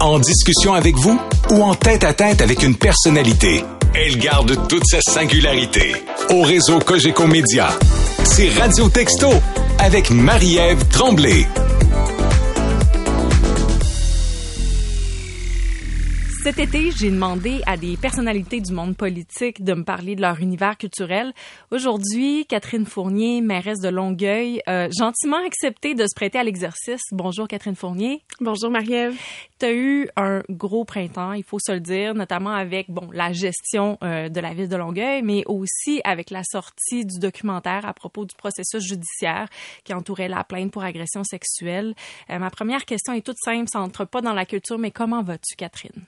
En discussion avec vous ou en tête à tête avec une personnalité, elle garde toute sa singularité. Au réseau Cogeco Média, c'est Radio Texto avec Marie-Ève Tremblay. Cet été, j'ai demandé à des personnalités du monde politique de me parler de leur univers culturel. Aujourd'hui, Catherine Fournier, mairesse de Longueuil, a gentiment accepté de se prêter à l'exercice. Bonjour Catherine Fournier. Bonjour Marie-Ève. Tu as eu un gros printemps, il faut se le dire, notamment avec bon la gestion euh, de la ville de Longueuil, mais aussi avec la sortie du documentaire à propos du processus judiciaire qui entourait la plainte pour agression sexuelle. Euh, ma première question est toute simple, ça entre pas dans la culture, mais comment vas-tu Catherine?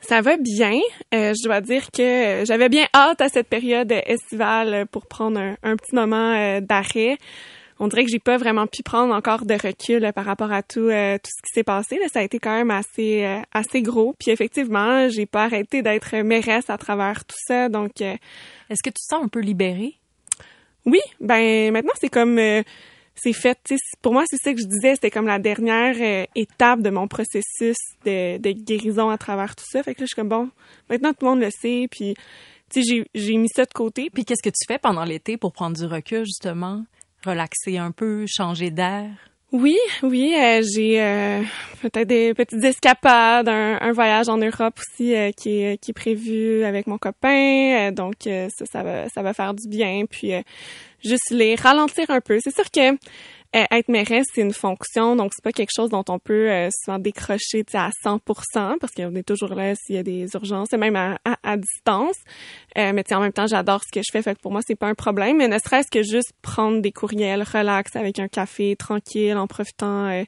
Ça va bien. Euh, je dois dire que j'avais bien hâte à cette période estivale pour prendre un, petit moment euh, d'arrêt. On dirait que j'ai pas vraiment pu prendre encore de recul par rapport à tout euh, tout ce qui s'est passé. Ça a été quand même assez assez gros. Puis effectivement, j'ai pas arrêté d'être mairesse à travers tout ça. Donc, est-ce que tu te sens un peu libérée? Oui. Ben maintenant, c'est comme c'est fait. Pour moi, c'est ça que je disais, c'était comme la dernière euh, étape de mon processus de, guérison à travers tout ça. Fait que là, je suis comme, bon, maintenant tout le monde le sait, puis j'ai mis ça de côté. Puis qu'est-ce que tu fais pendant l'été pour prendre du recul, justement? Relaxer un peu, changer d'air? Oui, oui, euh, j'ai euh, peut-être des petites escapades, un, voyage en Europe aussi qui, est, qui est prévu avec mon copain, donc ça, ça va, ça va faire du bien. Puis juste les ralentir un peu. C'est sûr que euh, être mairesse, c'est une fonction, donc c'est pas quelque chose dont on peut euh, souvent décrocher à 100% parce qu'on est toujours là s'il y a des urgences, même à, à, distance. Euh, mais en même temps, j'adore ce que je fais, fait que pour moi, c'est pas un problème. Mais ne serait-ce que juste prendre des courriels, relax avec un café, tranquille, en profitant euh,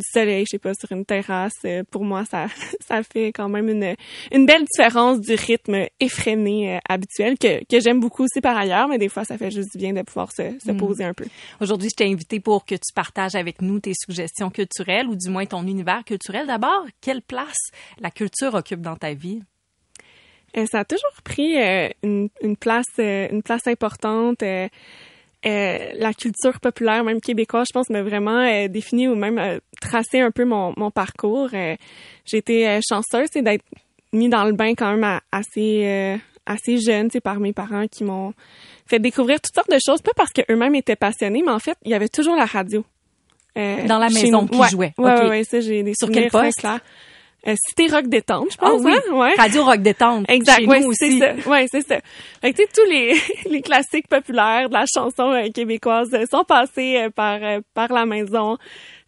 du soleil, je sais pas, sur une terrasse, euh, pour moi, ça, ça fait quand même une, une belle différence du rythme effréné habituel que, que j'aime beaucoup aussi par ailleurs, mais des fois, ça fait juste du bien de pouvoir se, se mm. poser un peu. Aujourd'hui, je t'ai invité pour que tu partages avec nous tes suggestions culturelles ou du moins ton univers culturel. D'abord, quelle place la culture occupe dans ta vie? Euh, ça a toujours pris euh, une, une, place euh, une place importante. La culture populaire, même québécoise, je pense, m'a vraiment défini ou même tracé un peu mon, mon parcours. J'ai été chanceuse d'être mis dans le bain quand même assez assez jeune, par mes parents qui m'ont fait découvrir toutes sortes de choses, pas parce qu'eux-mêmes étaient passionnés, mais en fait, il y avait toujours la radio. dans la maison qui jouait. Oui, ouais, ouais, ça, j'ai des Sur quel poste? Euh, Cité Rock Détente, je pense. Ah oui. Hein? Ouais. Radio Rock Détente. Exact. C'est ça. Ouais, c'est ça. Fait que, tous les, les classiques populaires de la chanson euh, québécoise euh, sont passés euh, par, par la maison.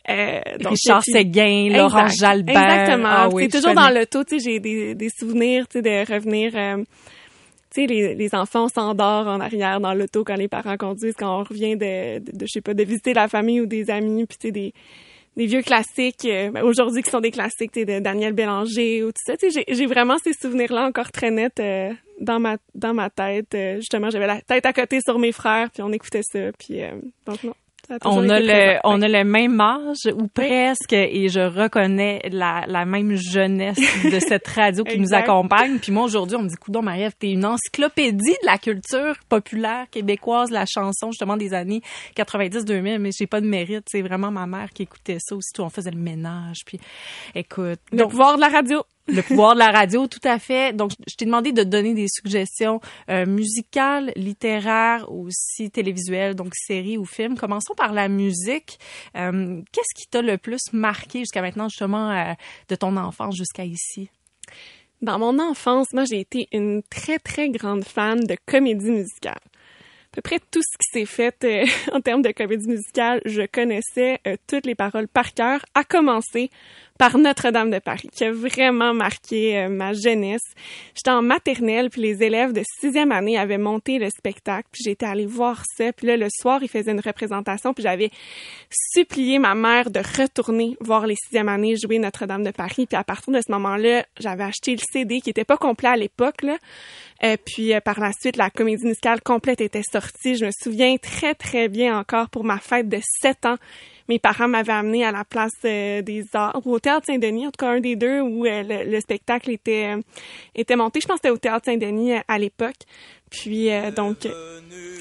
Euh, donc, Richard Séguin, Laurent Jalbert. Exactement. Ah, oui, c'est toujours dans l'auto, tu sais, j'ai des, des souvenirs, tu sais, de revenir, tu sais, les, les enfants s'endorment en arrière dans l'auto quand les parents conduisent, quand on revient de, de, de, je sais pas, de visiter la famille ou des amis, puis tu sais, des, des vieux classiques euh, ben, aujourd'hui qui sont des classiques de Daniel Bélanger ou tout ça. J'ai vraiment ces souvenirs-là encore très nets euh, dans ma dans ma tête. Euh, justement, j'avais la tête à côté sur mes frères, puis on écoutait ça. Puis donc non on a le on a le même âge ou presque et je reconnais la, la même jeunesse de cette radio qui nous accompagne. Puis moi aujourd'hui on me dit coudon Marie-Ève t'es une encyclopédie de la culture populaire québécoise la chanson justement des années 90-2000 mais j'ai pas de mérite. C'est vraiment ma mère qui écoutait ça. Aussi on faisait le ménage puis écoute. Le pouvoir de la radio le pouvoir de la radio, tout à fait. Donc, je t'ai demandé de donner des suggestions euh, musicales, littéraires, aussi télévisuelles, donc séries ou films. Commençons par la musique. Euh, qu'est-ce qui t'a le plus marqué jusqu'à maintenant, justement, euh, de ton enfance jusqu'à ici? Dans mon enfance, moi, j'ai été une très, très grande fan de comédie musicale à peu près tout ce qui s'est fait en termes de comédie musicale, je connaissais toutes les paroles par cœur, à commencer par Notre-Dame de Paris, qui a vraiment marqué euh, ma jeunesse. J'étais en maternelle, puis les élèves de sixième année avaient monté le spectacle, puis j'étais allée voir ça. Puis là, le soir, ils faisaient une représentation, puis j'avais supplié ma mère de retourner voir les sixième années jouer Notre-Dame de Paris. Puis à partir de ce moment-là, j'avais acheté le CD qui était pas complet à l'époque. Euh, puis par la suite, la comédie musicale complète était sortie. Je me souviens très, très bien encore pour ma fête de sept ans mes parents m'avaient amené à la place euh, des arts, ou au Théâtre Saint-Denis, en tout cas un des deux, où euh, le, spectacle était, était monté. Je pense que c'était au Théâtre Saint-Denis à l'époque. Puis, donc...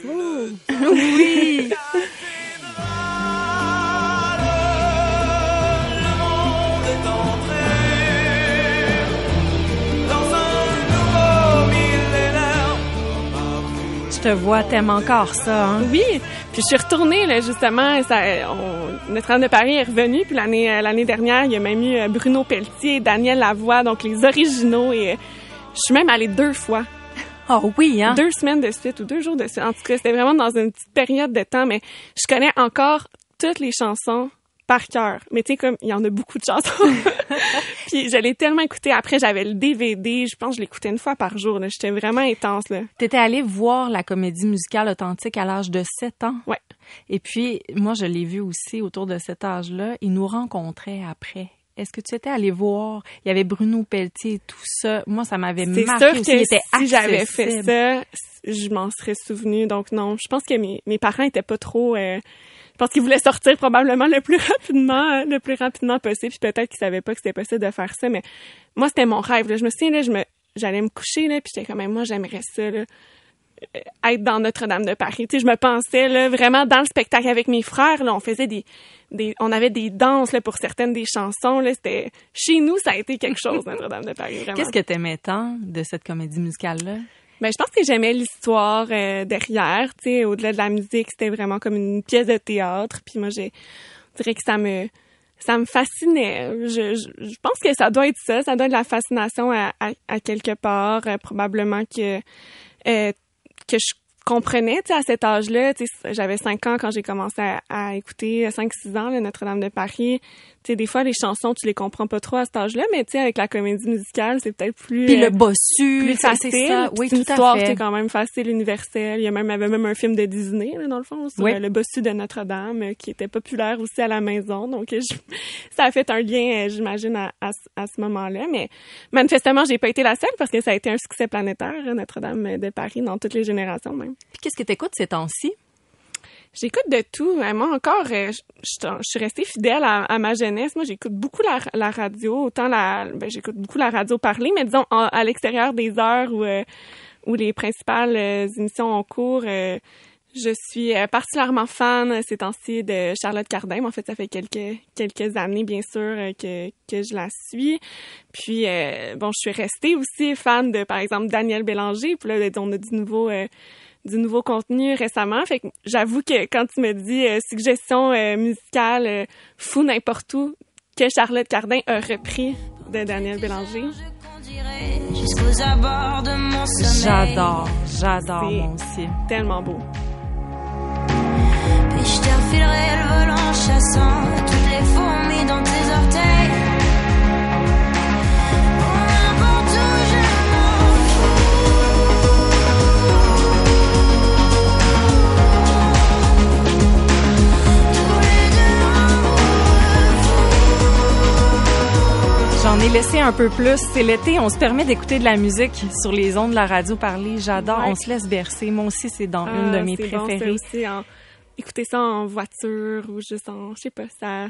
oui! Je te vois, t'aimes encore ça, hein? Oui, puis je suis retournée, là, justement, ça, on, Notre-Dame de Paris est revenu, puis l'année euh, l'année dernière, il y a même eu euh, Bruno Pelletier, Daniel Lavoie, donc les originaux, et je suis même allée deux fois. Oh oui, hein? Deux semaines de suite ou deux jours de suite. En tout cas, c'était vraiment dans une petite période de temps, mais je connais encore toutes les chansons par cœur. Mais tu sais, comme, il y en a beaucoup de chansons. puis je l'ai tellement écouté. Après, j'avais le DVD. Je pense que je l'écoutais une fois par jour. J'étais vraiment intense. Là. T'étais allée voir la comédie musicale authentique à l'âge de 7 ans? Ouais. Et puis, moi, je l'ai vu aussi autour de cet âge-là. Ils nous rencontraient après. Est-ce que tu étais allé voir? Il y avait Bruno Pelletier et tout ça. Moi, ça m'avait marqué sûr aussi. Que était si j'avais fait ça, je m'en serais souvenu. Donc non, je pense que mes, mes parents étaient pas trop... euh, je pense qu'ils voulaient sortir probablement le plus rapidement, euh, le plus rapidement possible. Puis peut-être qu'ils savaient pas que c'était possible de faire ça. Mais moi, c'était mon rêve. là. Je me souviens, là, je me, j'allais me coucher, là, puis j'étais comme, moi, j'aimerais ça, là, euh, être dans Notre-Dame de Paris. Tu sais, je me pensais là, vraiment dans le spectacle avec mes frères. Là, on faisait des, des, on avait des danses là, pour certaines des chansons. Là, c'était chez nous, ça a été quelque chose Notre-Dame de Paris. Qu'est-ce que t'aimais tant de cette comédie musicale-là? Ben, je pense que j'aimais l'histoire euh, derrière, tu sais, au-delà de la musique, c'était vraiment comme une pièce de théâtre. Puis moi, je dirais que ça me, ça me fascinait. Je, je, je pense que ça doit être ça, ça doit être la fascination à, à, à quelque part. Euh, probablement que euh, que je comprenais, à cet âge-là, j'avais cinq ans quand j'ai commencé à, à écouter, 5-6 ans, le Notre-Dame de Paris. Tu sais, des fois, les chansons, tu les comprends pas trop à cet âge-là, mais tu sais, avec la comédie musicale, c'est peut-être plus... Puis euh, le bossu, plus ça, facile. c'est ça. Oui, c'est une tout histoire à qui fait. est quand même facile, universelle. Il y a même, avait même un film de Disney, là, dans le fond, sur Oui. euh, le bossu de Notre-Dame, euh, qui était populaire aussi à la maison. Donc, euh, je- ça a fait un lien, euh, j'imagine, à, à, ce- à ce moment-là. Mais manifestement, j'ai pas été la seule parce que ça a été un succès planétaire, euh, Notre-Dame de Paris, dans toutes les générations même. Puis qu'est-ce que t'écoutes ces temps-ci? J'écoute de tout. Euh, Moi encore, euh, je, suis restée fidèle à, ma jeunesse. Moi, j'écoute beaucoup la, la radio, autant la, ben, j'écoute beaucoup la radio parlée, mais disons à l'extérieur des heures où euh, où les principales euh, émissions ont cours. je suis particulièrement fan ces temps-ci de Charlotte Cardin. En fait, ça fait quelques quelques années, bien sûr, que que je la suis. Puis bon, je suis restée aussi fan de, par exemple, Daniel Bélanger. Puis là, on a du nouveau du nouveau contenu récemment. Fait que j'avoue que quand tu me dis euh, suggestion euh, musicale euh, fou n'importe où que Charlotte Cardin a repris de Daniel Bélanger, Jusqu'aux abords de mon sommeil. J'adore, j'adore C'est- moi aussi. tellement beau. Puis je te refilerai le volant chassant toutes les fourmis dans tes J'en ai laissé un peu plus. C'est l'été, on se permet d'écouter de la musique sur les ondes de la radio parler. J'adore, Ouais. on se laisse bercer. Moi aussi, c'est dans une de Ah, mes bon, préférées. aussi, en- écouter ça en voiture ou juste en, je sais pas, ça...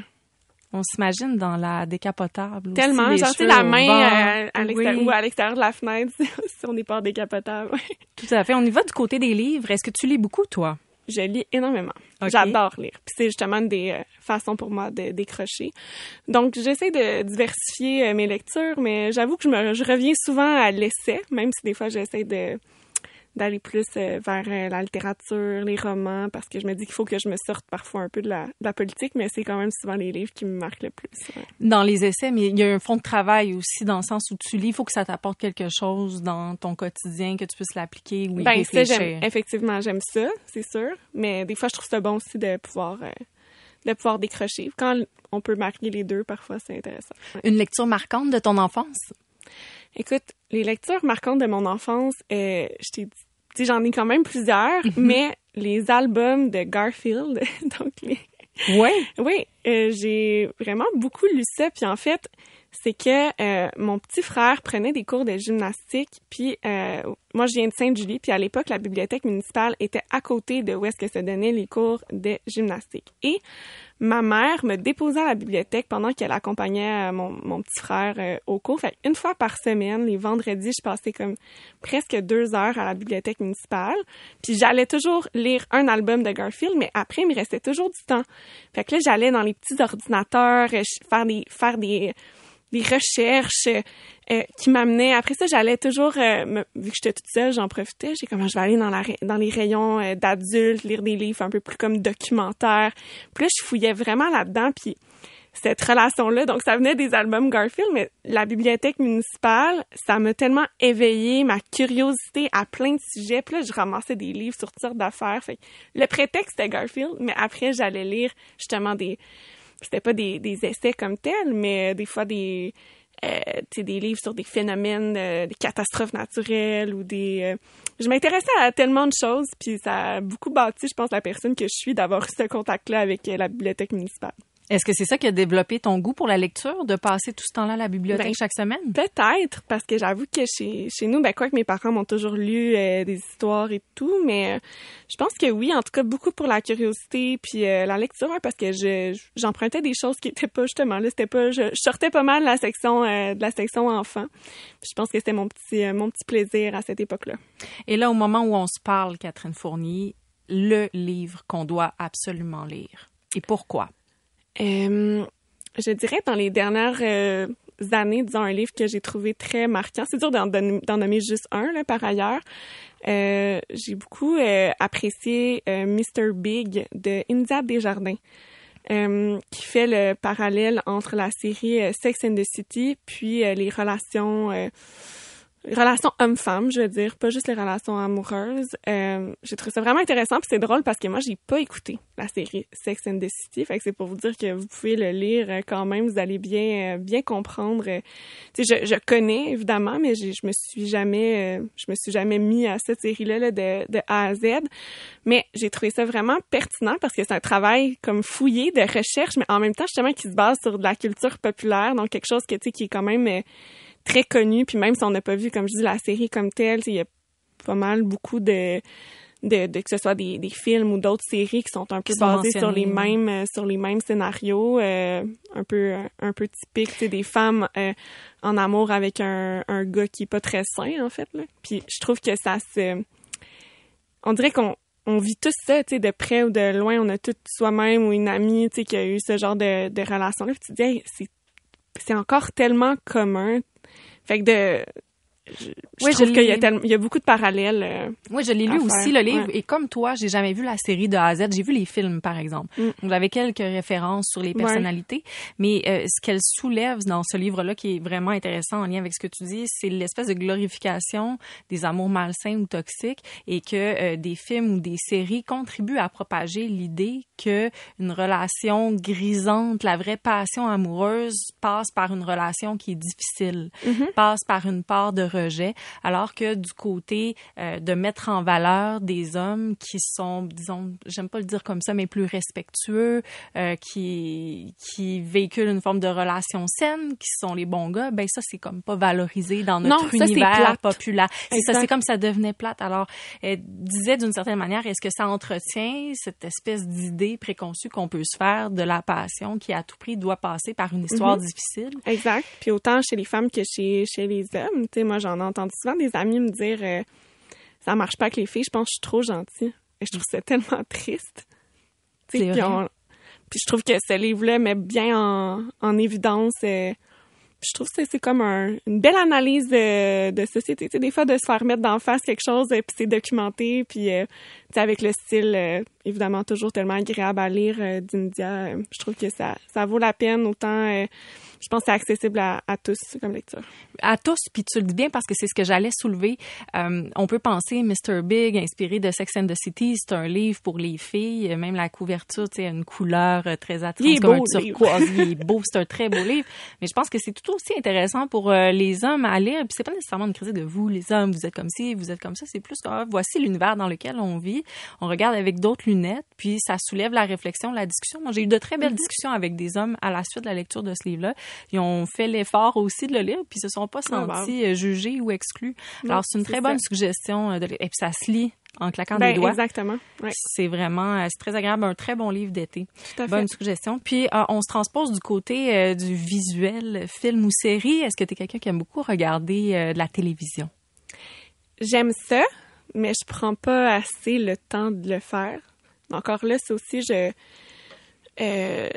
On s'imagine dans la décapotable. aussi, Tellement, les genre, la main euh, à l'extérieur Oui, ou à l'extérieur de la fenêtre si on n'est pas décapotable. Tout à fait. On y va du côté des livres. Est-ce que tu lis beaucoup, toi? Je lis énormément. J'adore lire. Puis c'est justement une des euh, façons pour moi de décrocher. Donc j'essaie de diversifier euh, mes lectures, mais j'avoue que je me je reviens souvent à l'essai, même si des fois j'essaie de d'aller plus euh, vers euh, la littérature, les romans, parce que je me dis qu'il faut que je me sorte parfois un peu de la, de la politique, mais c'est quand même souvent les livres qui me marquent le plus. ouais. Dans les essais, mais il y a un fond de travail aussi dans le sens où tu lis. Il faut que ça t'apporte quelque chose dans ton quotidien, que tu puisses l'appliquer ou y Ben, ça, réfléchir. j'aime, effectivement, j'aime ça, c'est sûr. Mais des fois, je trouve ça bon aussi de pouvoir, euh, de pouvoir décrocher. Quand on peut marquer les deux, parfois, c'est intéressant. Ouais. Une lecture marquante de ton enfance? Écoute, les lectures marquantes de mon enfance, euh, je t'ai dit, j'en ai quand même plusieurs, mais les albums de Garfield, donc les, Oui. oui, euh, j'ai vraiment beaucoup lu ça. Puis en fait, c'est que euh, mon petit frère prenait des cours de gymnastique. Puis euh, moi, je viens de Sainte-Julie. Puis à l'époque, la bibliothèque municipale était à côté de où est-ce que se donnaient les cours de gymnastique. Et ma mère me déposait à la bibliothèque pendant qu'elle accompagnait euh, mon, petit frère euh, au cours. Fait une fois par semaine, les vendredis, je passais comme presque deux heures à la bibliothèque municipale. Puis j'allais toujours lire un album de Garfield, mais après, il me restait toujours du temps. Fait que là, j'allais dans les petits ordinateurs, faire des, faire des, des recherches euh, qui m'amenaient. Après ça, j'allais toujours, euh, vu que j'étais toute seule, j'en profitais. J'ai comme, je vais aller dans, la, dans les rayons euh, d'adultes, lire des livres un peu plus comme documentaires. Puis là, je fouillais vraiment là-dedans. Puis cette relation-là, donc ça venait des albums Garfield, mais la bibliothèque municipale, ça m'a tellement éveillé ma curiosité à plein de sujets. Puis là, je ramassais des livres sur toutes sortes d'affaires. Le prétexte c'était Garfield, mais après, j'allais lire justement des... C'était pas des, des essais comme tels, mais des fois des... Euh, des livres sur des phénomènes, euh, des catastrophes naturelles ou des... euh, je m'intéressais à tellement de choses, puis ça a beaucoup bâti, je pense, la personne que je suis d'avoir eu ce contact-là avec euh, la bibliothèque municipale. Est-ce que c'est ça qui a développé ton goût pour la lecture, de passer tout ce temps-là à la bibliothèque Ben, chaque semaine? Peut-être, parce que j'avoue que chez, chez nous, ben quoi que mes parents m'ont toujours lu euh, des histoires et tout, mais euh, je pense que oui, en tout cas beaucoup pour la curiosité puis euh, la lecture, ouais, parce que je j'empruntais des choses qui étaient pas justement là, c'était pas, je, je sortais pas mal de la section de la section enfant. Puis je pense que c'était mon petit mon petit plaisir à cette époque-là. Et là, au moment où on se parle, Catherine Fournier, le livre qu'on doit absolument lire. Et pourquoi? Euh, je dirais dans les dernières euh, années, disons un livre que j'ai trouvé très marquant. C'est dur d'en, d'en nommer juste un, là, par ailleurs. Euh, j'ai beaucoup apprécié Mr. Big de India Desjardins, qui fait le parallèle entre la série Sex and the City puis les relations relations homme-femme, je veux dire, pas juste les relations amoureuses. Euh, j'ai trouvé ça vraiment intéressant, puis c'est drôle parce que moi, j'ai pas écouté la série Sex and the City, fait que c'est pour vous dire que vous pouvez le lire euh, quand même, vous allez bien euh, bien comprendre. euh, tu sais, je, je connais évidemment, mais j'ai- je me suis jamais je me suis jamais mis à cette série-là là, de, de A à Z. Mais j'ai trouvé ça vraiment pertinent parce que c'est un travail comme fouillé de recherche, mais en même temps justement qui se base sur de la culture populaire, donc quelque chose que tu sais qui est quand même très connu. Puis même si on n'a pas vu, comme je dis, la série comme telle, il y a pas mal beaucoup de de, de que ce soit des, des films ou d'autres séries qui sont un peu basées sur les mêmes euh, sur les mêmes scénarios euh, un peu un peu typiques c'est des femmes euh, en amour avec un, un gars qui est pas très sain en fait là puis je trouve que ça se on dirait qu'on on vit tous ça, tu sais, de près ou de loin. On a tous soi-même ou une amie, tu sais, qui a eu ce genre de, de relation-là. Puis tu te dis, Hey, c'est encore tellement commun. Fait que de... Je, je Oui, trouve qu'il y a, l'ai- tellement- il y a beaucoup de parallèles. euh, Oui, je l'ai lu aussi, le livre. ouais. Et comme toi, j'ai jamais vu la série de A à Z. J'ai vu les films, par exemple. Mm. Donc, j'avais quelques références sur les personnalités. Mais euh, ce qu'elle soulève dans ce livre-là, qui est vraiment intéressant en lien avec ce que tu dis, c'est l'espèce de glorification des amours malsains ou toxiques et que euh, des films ou des séries contribuent à propager l'idée que une relation grisante, la vraie passion amoureuse, passe par une relation qui est difficile, passe par une part de rejet, alors que du côté euh, de mettre en valeur des hommes qui sont, disons, j'aime pas le dire comme ça, mais plus respectueux, euh, qui qui véhiculent une forme de relation saine, qui sont les bons gars, ben ça c'est comme pas valorisé dans notre Non, ça, univers populaire. Ça, c'est comme ça devenait plate. Alors, elle disait d'une certaine manière, est-ce que ça entretient cette espèce d'idée préconçue qu'on peut se faire de la passion qui à tout prix doit passer par une histoire Mhm. difficile? Exact. Puis autant chez les femmes que chez, chez les hommes. Tu sais, moi, j'en ai entendu souvent des amis me dire euh, ça marche pas avec les filles, je pense que je suis trop gentille. Et je trouve ça tellement triste. Puis, vrai. on- puis je trouve que ce livre-là met bien en, en évidence. euh, je trouve que c'est- comme un- une belle analyse de, de société. Tu sais, des fois, de se faire mettre d'en face quelque chose, euh, puis c'est documenté, puis euh, avec le style, euh, évidemment, toujours tellement agréable à lire d'India, je trouve que ça, ça vaut la peine autant... je pense que c'est accessible à, à tous comme lecture. à tous, puis tu le dis bien parce que c'est ce que j'allais soulever. Euh, on peut penser Mr. Big, inspiré de Sex and the City, c'est un livre pour les filles, même la couverture, tu sais, une couleur euh, très attirante, Il est comme beau, un le livre. turquoise, il est beau, c'est un très beau livre. Mais je pense que c'est tout aussi intéressant pour euh, les hommes à lire. Puis c'est pas nécessairement une critique de vous, les hommes, vous êtes comme ci, vous êtes comme ça. C'est plus que ah, voici l'univers dans lequel on vit. On regarde avec d'autres lunettes, puis ça soulève la réflexion, la discussion. Moi, j'ai eu de très Mm-hmm. belles discussions avec des hommes à la suite de la lecture de ce livre-là. Ils ont fait l'effort aussi de le lire, puis ils se sont pas Ah, sentis euh, jugés ou exclus. Alors, c'est une très bonne ça. suggestion. euh, De... Et puis, ça se lit en claquant Ben, des doigts. exactement. Ouais, C'est vraiment, euh, c'est très agréable, un très bon livre d'été. tout à fait. Bonne suggestion. Puis, euh, on se transpose du côté euh, du visuel, film ou série. Est-ce que tu es quelqu'un qui aime beaucoup regarder euh, de la télévision? J'aime ça, mais je prends pas assez le temps de le faire. Encore là, c'est aussi je euh,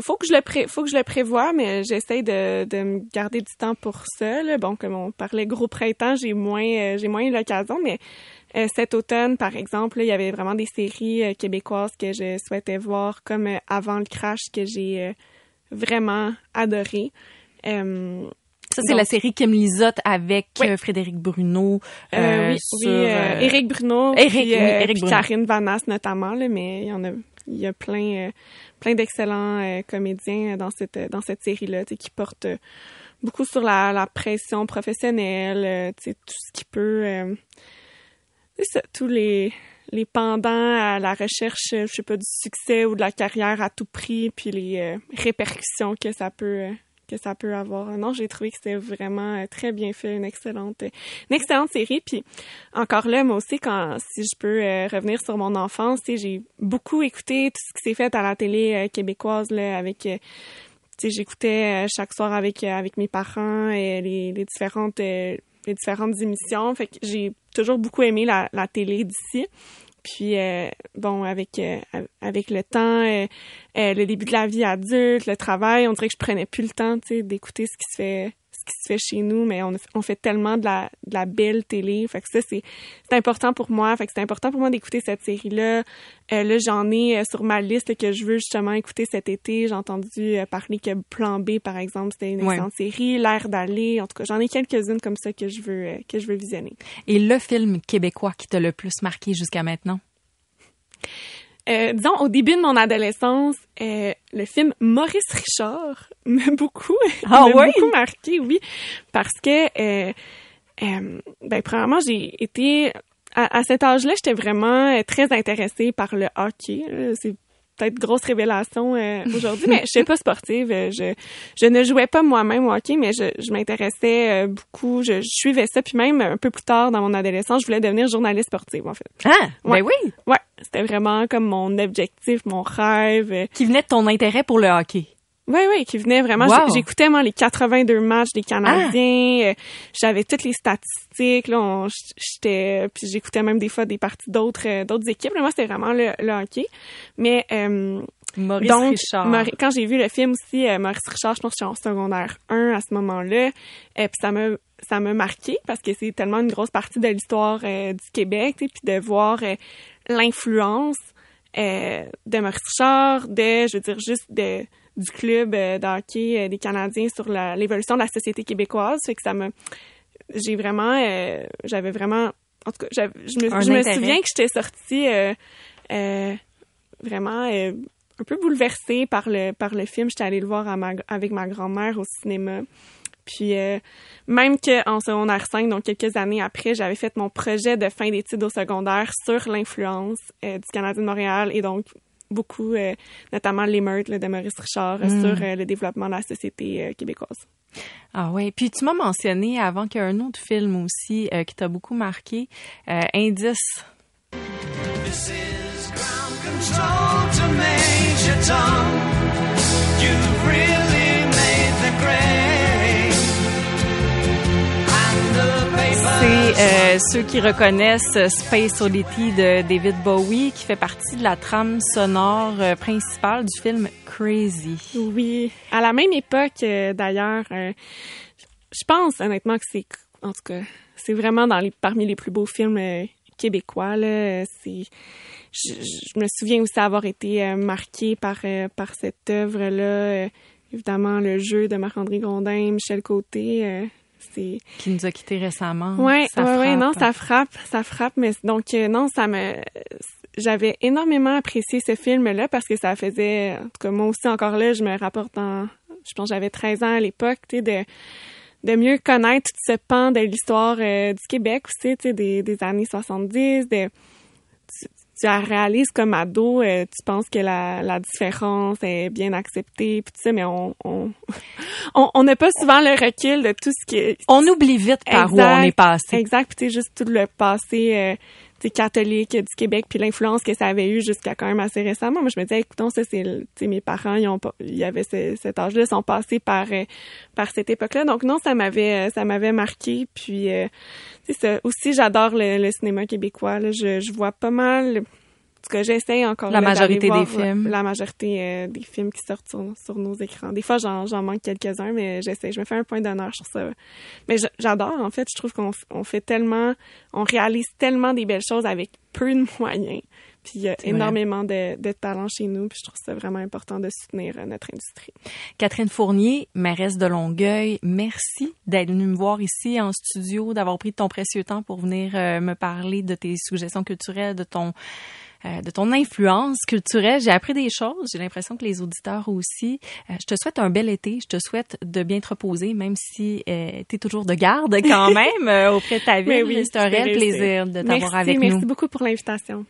faut que je le pré, faut que je le prévoie, mais j'essaie de, de me garder du temps pour ça. Là. Bon, comme on parlait gros printemps, j'ai moins, euh, j'ai moins l'occasion, mais euh, cet automne, par exemple, là, il y avait vraiment des séries euh, québécoises que je souhaitais voir, comme Avant le crash, que j'ai vraiment adoré. Ça, c'est la série Kim Lizotte avec Oui. Frédéric Bruno. Oui, sur, oui, Éric Bruno, Éric, puis, oui, Éric puis Bruno. Karine Vanasse notamment, là, mais il y en a, il y a plein, euh, plein d'excellents euh, comédiens dans cette dans cette série-là, qui portent euh, beaucoup sur la, pression professionnelle, euh, tout ce qui peut, euh, tous les les pendants à la recherche, euh, je sais pas, du succès ou de la carrière à tout prix, puis les euh, répercussions que ça peut euh, que ça peut avoir. Non, j'ai trouvé que c'était vraiment euh, très bien fait, une excellente, une excellente série. Puis encore là, moi aussi, quand si je peux euh, revenir sur mon enfance, j'ai beaucoup écouté tout ce qui s'est fait à la télé euh, québécoise là, avec. j'écoutais chaque soir avec avec mes parents et les, les différentes les différentes émissions. Fait que j'ai toujours beaucoup aimé la, la télé d'ici. Puis euh, bon, avec euh, avec le temps, euh, le début de la vie adulte, le travail, on dirait que je prenais plus le temps, d'écouter ce qui se fait qui se fait chez nous, mais on, on fait tellement de la, de la belle télé. Fait que ça, c'est important pour moi. Fait que c'est important pour moi d'écouter cette série-là. Euh, là, j'en ai euh, sur ma liste là, que je veux justement écouter cet été. J'ai entendu euh, parler que Plan B, par exemple, c'était une Ouais. excellente série. L'air d'aller. En tout cas, j'en ai quelques-unes comme ça que je veux que je veux visionner. Et le film québécois qui t'a le plus marqué jusqu'à maintenant? Euh, disons, au début de mon adolescence, euh, le film Maurice Richard m'a beaucoup, Ah beaucoup marqué, oui, parce que, euh, euh, ben, premièrement, j'ai été, à, cet âge-là, j'étais vraiment euh, très intéressée par le hockey. C'est peut-être grosse révélation euh, aujourd'hui, mais je suis pas sportive. Euh, Je, je ne jouais pas moi-même au hockey, mais je, je m'intéressais euh, beaucoup. Je, je suivais ça, puis même un peu plus tard dans mon adolescence, je voulais devenir journaliste sportive, en fait. Ah, Ouais. ben oui! Ouais, c'était vraiment comme mon objectif, mon rêve. Qui venait de ton intérêt pour le hockey. Oui, oui, qui venait vraiment. Wow. J'écoutais moi les 82 matchs des Canadiens. euh, J'avais toutes les statistiques. Là, on- j'étais, puis j'écoutais même des fois des parties d'autres euh, d'autres équipes. Là, moi, c'était vraiment le, le hockey. Mais euh, Maurice donc, Richard. Mauri- quand j'ai vu le film aussi, euh, Maurice Richard, je pense que j'étais en secondaire 1 à ce moment-là. Et puis ça m'a ça m'a marqué parce que c'est tellement une grosse partie de l'histoire euh, du Québec, sais, puis de voir euh, l'influence euh, de Maurice Richard, de, je veux dire, juste de du club euh, de hockey euh, des Canadiens sur l'évolution de la société québécoise. Fait que ça m'a... J'ai vraiment... euh, j'avais vraiment... En tout cas, je me, je me souviens que j'étais sortie vraiment un peu bouleversée par le, par le film. J'étais allée le voir ma- avec ma grand-mère au cinéma. Puis euh, même qu'en secondaire 5, donc quelques années après, j'avais fait mon projet de fin d'études au secondaire sur l'influence euh, du Canadien de Montréal et donc beaucoup, euh, notamment l'émeute là, de Maurice Richard euh, sur euh, le développement de la société euh, québécoise. Ah ouais. Puis tu m'as mentionné avant qu'il y ait un autre film aussi euh, qui t'a beaucoup marqué, euh, Indice. This is ground control to Major Tom. You've really euh, ceux qui reconnaissent Space Oddity de David Bowie qui fait partie de la trame sonore euh, principale du film Crazy. Oui, à la même époque euh, d'ailleurs, euh, je pense honnêtement que c'est, en tout cas, c'est vraiment parmi les plus beaux films québécois. Je, me souviens aussi avoir été marquée par par cette œuvre là. évidemment, le jeu de Marc-André Grondin, Michel Côté. Qui nous a quittés récemment. Ouais, Ça ouais, ouais, frappe. non, ça frappe, ça frappe, mais donc euh, non, ça me, j'avais énormément apprécié ce film-là parce que ça faisait, en tout cas moi aussi encore là, je me rapporte en, je pense que j'avais 13 ans à l'époque, tu sais, de de mieux connaître tout ce pan de l'histoire euh, du Québec aussi, tu sais, des, des années 70, de tu, la réalises comme ado, euh, tu penses que la, la différence est bien acceptée, puis tu sais, mais on on on n'a pas souvent le recul de tout ce qui On oublie vite par où on est passé. Exact, puis tu sais, juste tout le passé euh, catholique du Québec, puis l'influence que ça avait eu jusqu'à quand même assez récemment. Moi, je me disais, écoutons, ça, c'est, mes parents, ils ont ils avaient ce- cet âge-là, ils sont passés par, euh, par cette époque-là. Donc non, ça m'avait, euh, ça m'avait marqué. Puis, euh, ça, aussi, j'adore le, le cinéma québécois. Là. Je, je vois pas mal tout cas, j'essaye encore La là, majorité des films. La majorité euh, des films qui sortent sur, sur nos écrans. Des fois, j'en, manque quelques-uns, mais j'essaie. Je me fais un point d'honneur sur ça. Mais j'adore, en fait. Je trouve qu'on on fait tellement... On réalise tellement des belles choses avec peu de moyens. Puis il y a énormément de, de talent chez nous. Puis je trouve ça vraiment important de soutenir euh, notre industrie. Catherine Fournier, mairesse de Longueuil, merci d'être venue me voir ici en studio, d'avoir pris ton précieux temps pour venir euh, me parler de tes suggestions culturelles, de ton euh, de ton influence culturelle. J'ai appris des choses. J'ai l'impression que les auditeurs aussi. Euh, je te souhaite un bel été. Je te souhaite de bien te reposer, même si euh, tu es toujours de garde quand même euh, auprès de ta ville. oui, C'est un réel réussir. plaisir de t'avoir Merci, avec merci nous. beaucoup pour l'invitation.